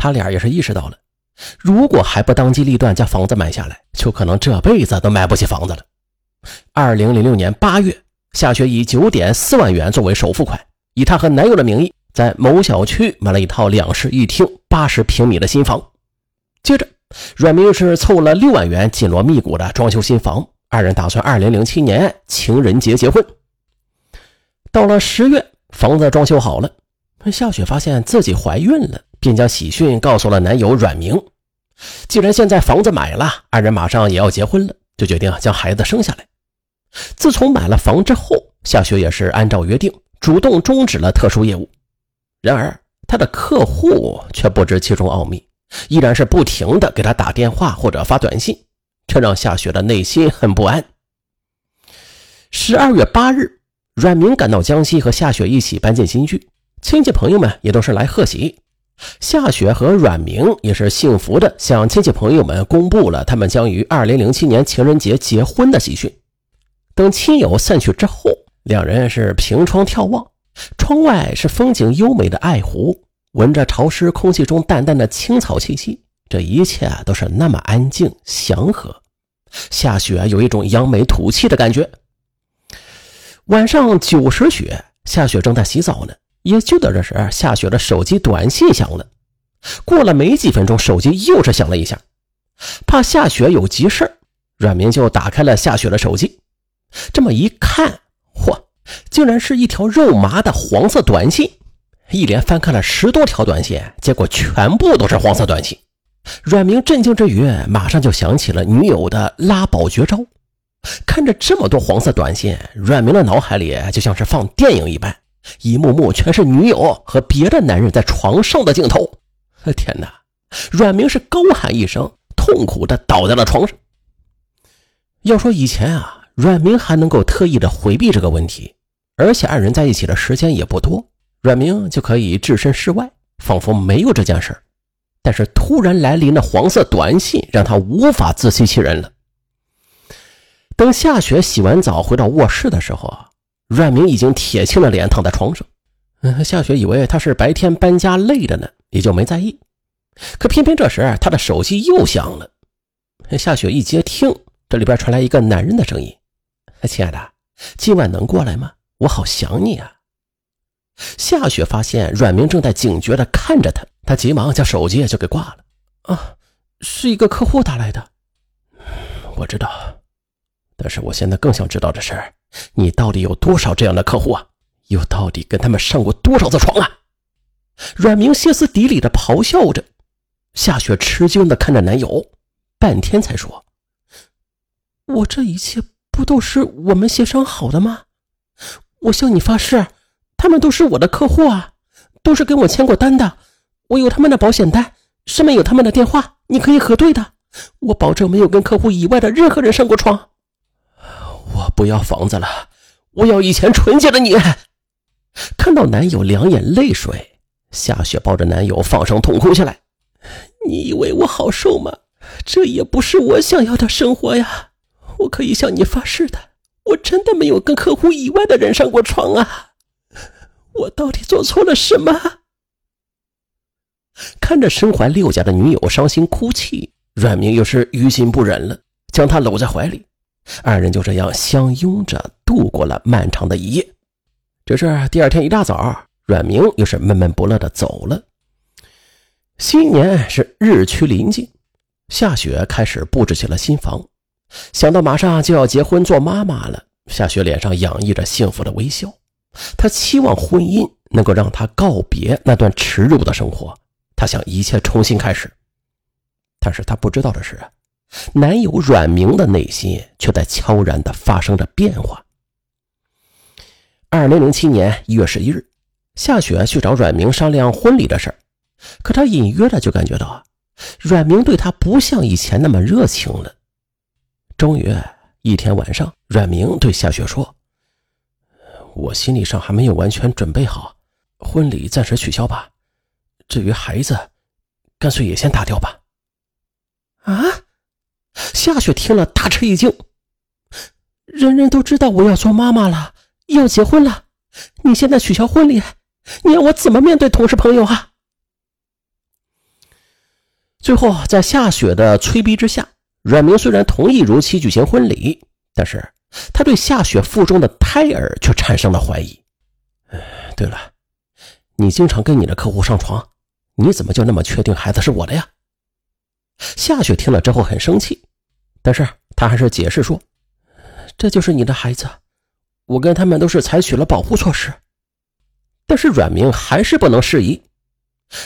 他俩也是意识到了，如果还不当机立断将房子买下来，就可能这辈子都买不起房子了。二零零六年八月，夏雪以九点四万元作为首付款，以她和男友的名义，在某小区买了一套两室一厅、八十平米的新房。接着，阮明是凑了六万元，紧锣密鼓的装修新房。二人打算二零零七年情人节结婚。到了十月，房子装修好了，夏雪发现自己怀孕了，便将喜讯告诉了男友阮明。既然现在房子买了，二人马上也要结婚了，就决定将孩子生下来。自从买了房之后，夏雪也是按照约定，主动终止了特殊业务。然而，她的客户却不知其中奥秘，依然是不停的给她打电话或者发短信。这让夏雪的内心很不安。十二月八日，阮明赶到江西，和夏雪一起搬进新居，亲戚朋友们也都是来贺喜。夏雪和阮明也是幸福的向亲戚朋友们公布了他们将于二零零七年情人节结婚的喜讯。等亲友散去之后，两人是凭窗眺望，窗外是风景优美的爱湖，闻着潮湿空气中淡淡的青草气息。这一切都是那么安静祥和，夏雪有一种扬眉吐气的感觉。晚上九时许，夏雪正在洗澡呢，也就在这时，夏雪的手机短信响了。过了没几分钟，手机又是响了一下，怕夏雪有急事阮明就打开了夏雪的手机。这么一看，嚯，竟然是一条肉麻的黄色短信。一连翻看了十多条短信，结果全部都是黄色短信。阮明震惊之余，马上就想起了女友的拉宝绝招。看着这么多黄色短信，阮明的脑海里就像是放电影一般，一幕幕全是女友和别的男人在床上的镜头。天哪！阮明是高喊一声，痛苦的倒在了床上。要说以前啊，阮明还能够特意的回避这个问题，而且二人在一起的时间也不多，阮明就可以置身事外，仿佛没有这件事但是突然来临的黄色短信让他无法自欺欺人了。等夏雪洗完澡回到卧室的时候啊，阮明已经铁青着脸躺在床上。嗯，夏雪以为他是白天搬家累着呢，也就没在意。可偏偏这时他的手机又响了。夏雪一接听，这里边传来一个男人的声音：“亲爱的，今晚能过来吗？我好想你啊。”夏雪发现阮明正在警觉地看着他。他急忙将手机就给挂了。啊，是一个客户打来的。我知道，但是我现在更想知道的是，你到底有多少这样的客户啊？又到底跟他们上过多少次床啊？阮明歇斯底里的咆哮着。夏雪吃惊的看着男友，半天才说：“我这一切不都是我们协商好的吗？我向你发誓，他们都是我的客户啊，都是跟我签过单的。”我有他们的保险单，上面有他们的电话，你可以核对的。我保证没有跟客户以外的任何人上过床。我不要房子了，我要以前纯洁的你。看到男友两眼泪水，夏雪抱着男友放声痛哭起来。你以为我好受吗？这也不是我想要的生活呀！我可以向你发誓的，我真的没有跟客户以外的人上过床啊！我到底做错了什么？看着身怀六甲的女友伤心哭泣，阮明又是于心不忍了，将她搂在怀里，二人就这样相拥着度过了漫长的一夜。只是第二天一大早，阮明又是闷闷不乐的走了。新年是日趋临近，夏雪开始布置起了新房。想到马上就要结婚做妈妈了，夏雪脸上洋溢着幸福的微笑。她期望婚姻能够让她告别那段耻辱的生活。她想一切重新开始，但是她不知道的是，男友阮明的内心却在悄然的发生着变化。二零零七年一月十一日，夏雪去找阮明商量婚礼的事儿可她隐约的就感觉到，阮明对她不像以前那么热情了。终于一天晚上，阮明对夏雪说：“我心理上还没有完全准备好，婚礼暂时取消吧。”至于孩子，干脆也先打掉吧。啊！夏雪听了大吃一惊。人人都知道我要做妈妈了，要结婚了，你现在取消婚礼，你让我怎么面对同事朋友啊？最后，在夏雪的催逼之下，阮明虽然同意如期举行婚礼，但是他对夏雪腹中的胎儿却产生了怀疑。对了，你经常跟你的客户上床，你怎么就那么确定孩子是我的呀？夏雪听了之后很生气，但是他还是解释说：“这就是你的孩子，我跟他们都是采取了保护措施。”但是阮明还是不能释疑，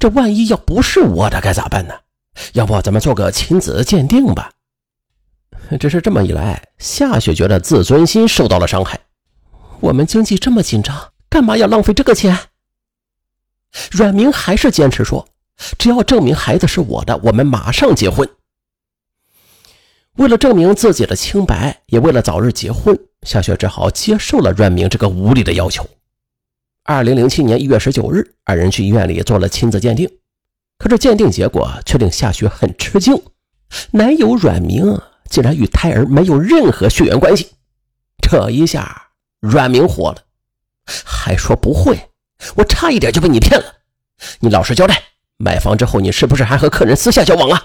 这万一要不是我的该咋办呢？要不咱们做个亲子鉴定吧？只是这么一来，夏雪觉得自尊心受到了伤害。我们经济这么紧张，干嘛要浪费这个钱？阮明还是坚持说，只要证明孩子是我的，我们马上结婚。为了证明自己的清白，也为了早日结婚，夏雪只好接受了阮明这个无理的要求。二零零七年一月十九日，二人去医院里做了亲子鉴定。可是鉴定结果却令夏雪很吃惊，男友阮明竟然与胎儿没有任何血缘关系。这一下，阮明火了，还说不会，我差一点就被你骗了。你老实交代，买房之后你是不是还和客人私下交往啊？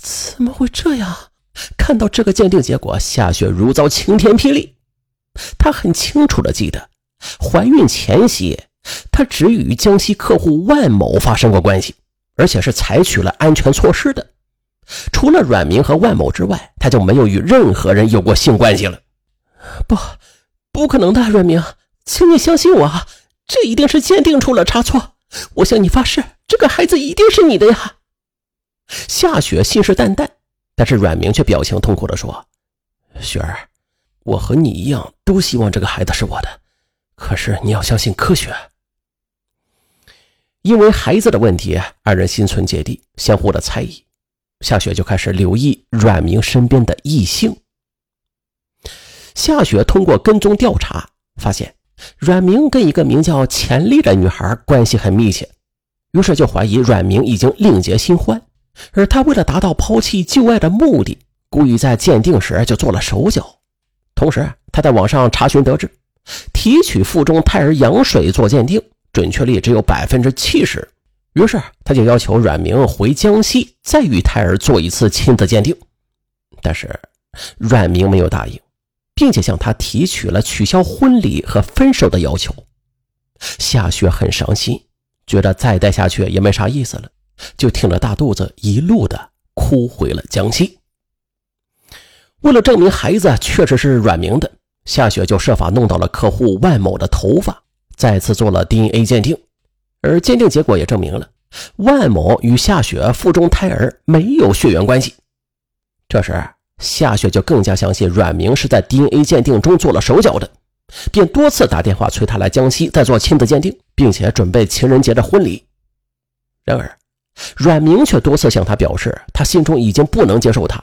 怎么会这样？看到这个鉴定结果，夏雪如遭晴天霹雳。她很清楚的记得，怀孕前夕。她只与江西客户万某发生过关系，而且是采取了安全措施的。除了阮明和万某之外，她就没有与任何人有过性关系了。不，不可能的，阮明，请你相信我，这一定是鉴定出了差错。我向你发誓，这个孩子一定是你的呀。夏雪信誓旦旦，但是阮明却表情痛苦地说：“雪儿，我和你一样，都希望这个孩子是我的，可是你要相信科学。”因为孩子的问题，二人心存芥蒂，相互的猜疑。夏雪就开始留意阮明身边的异性。夏雪通过跟踪调查，发现阮明跟一个名叫钱丽的女孩关系很密切，于是就怀疑阮明已经另结新欢，而他为了达到抛弃旧爱的目的，故意在鉴定时就做了手脚。同时，他在网上查询得知，提取腹中胎儿羊水做鉴定。准确率只有百分之七十，于是他就要求阮明回江西再与胎儿做一次亲子鉴定，但是阮明没有答应，并且向他提取了取消婚礼和分手的要求。夏雪很伤心，觉得再待下去也没啥意思了，就挺着大肚子一路的哭回了江西。为了证明孩子确实是阮明的，夏雪就设法弄到了客户万某的头发。再次做了 DNA 鉴定，而鉴定结果也证明了万某与夏雪腹中胎儿没有血缘关系。这时，夏雪就更加相信阮明是在 DNA 鉴定中做了手脚的，便多次打电话催他来江西再做亲子鉴定，并且准备情人节的婚礼。然而，阮明却多次向他表示，他心中已经不能接受他。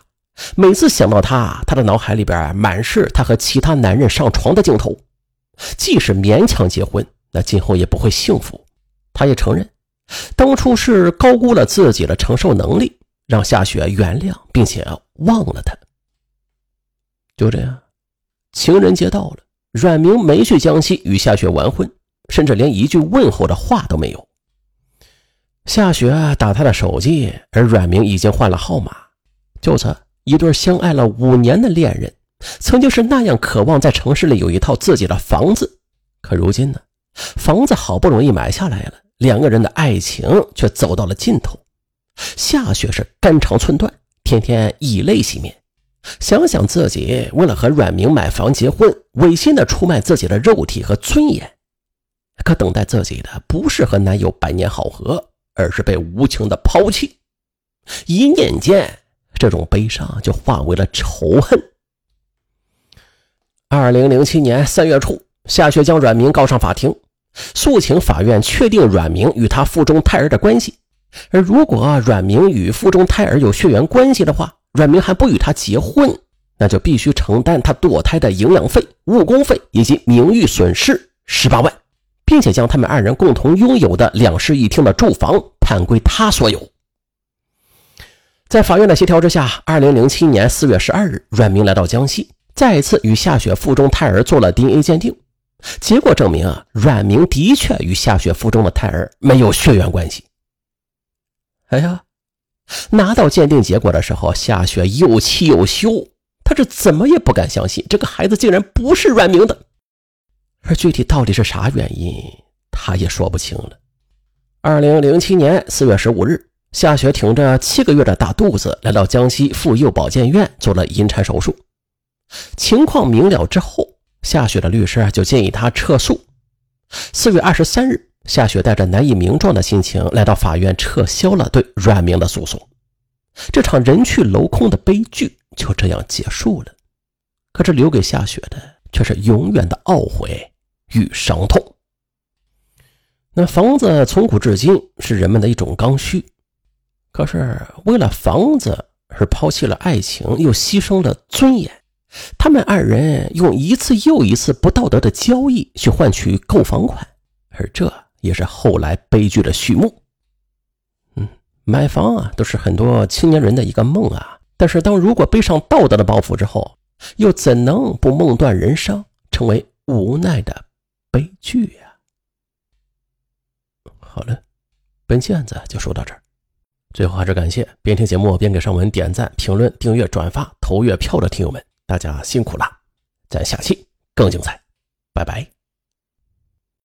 每次想到他，他的脑海里边满是他和其他男人上床的镜头。即使勉强结婚，那今后也不会幸福。他也承认，当初是高估了自己的承受能力，让夏雪原谅并且忘了他。就这样，情人节到了，阮明没去江西与夏雪完婚，甚至连一句问候的话都没有。夏雪打他的手机，而阮明已经换了号码。就此，一对相爱了五年的恋人。曾经是那样渴望在城市里有一套自己的房子，可如今呢？房子好不容易买下来了，两个人的爱情却走到了尽头。夏雪是肝肠寸断，天天以泪洗面。想想自己为了和阮明买房结婚，违心的出卖自己的肉体和尊严，可等待自己的不是和男友百年好合，而是被无情的抛弃。一念间，这种悲伤就化为了仇恨。二零零七年三月初，夏雪将阮明告上法庭，诉请法院确定阮明与他腹中胎儿的关系。而如果阮明与腹中胎儿有血缘关系的话，阮明还不与他结婚，那就必须承担他堕胎的营养费、误工费以及名誉损失十八万，并且将他们二人共同拥有的两室一厅的住房判归他所有。在法院的协调之下，二零零七年四月十二日，阮明来到江西。再一次与夏雪腹中胎儿做了 DNA 鉴定，结果证明啊，阮明的确与夏雪腹中的胎儿没有血缘关系。哎呀，拿到鉴定结果的时候，夏雪又气又羞，她是怎么也不敢相信这个孩子竟然不是阮明的。而具体到底是啥原因，他也说不清了。二零零七年四月十五日，夏雪挺着七个月的大肚子来到江西妇幼保健院做了引产手术。情况明了之后，夏雪的律师就建议她撤诉。四月二十三日。夏雪带着难以名状的心情来到法院，撤销了对阮明的诉讼。这场人去楼空的悲剧就这样结束了。可是留给夏雪的却是永远的懊悔与伤痛。那房子从古至今是人们的一种刚需，可是为了房子而抛弃了爱情，又牺牲了尊严。他们二人用一次又一次不道德的交易去换取购房款，而这。也是后来悲剧的序幕。嗯，买房啊，都是很多青年人的一个梦啊。但是，当如果背上道德的包袱之后，又怎能不梦断人生，成为无奈的悲剧呀？好了，本期案子就说到这儿。最后还是感谢边听节目边给上文点赞、评论、订阅、转发、投月票的听友们，大家辛苦了。咱下期更精彩，拜拜。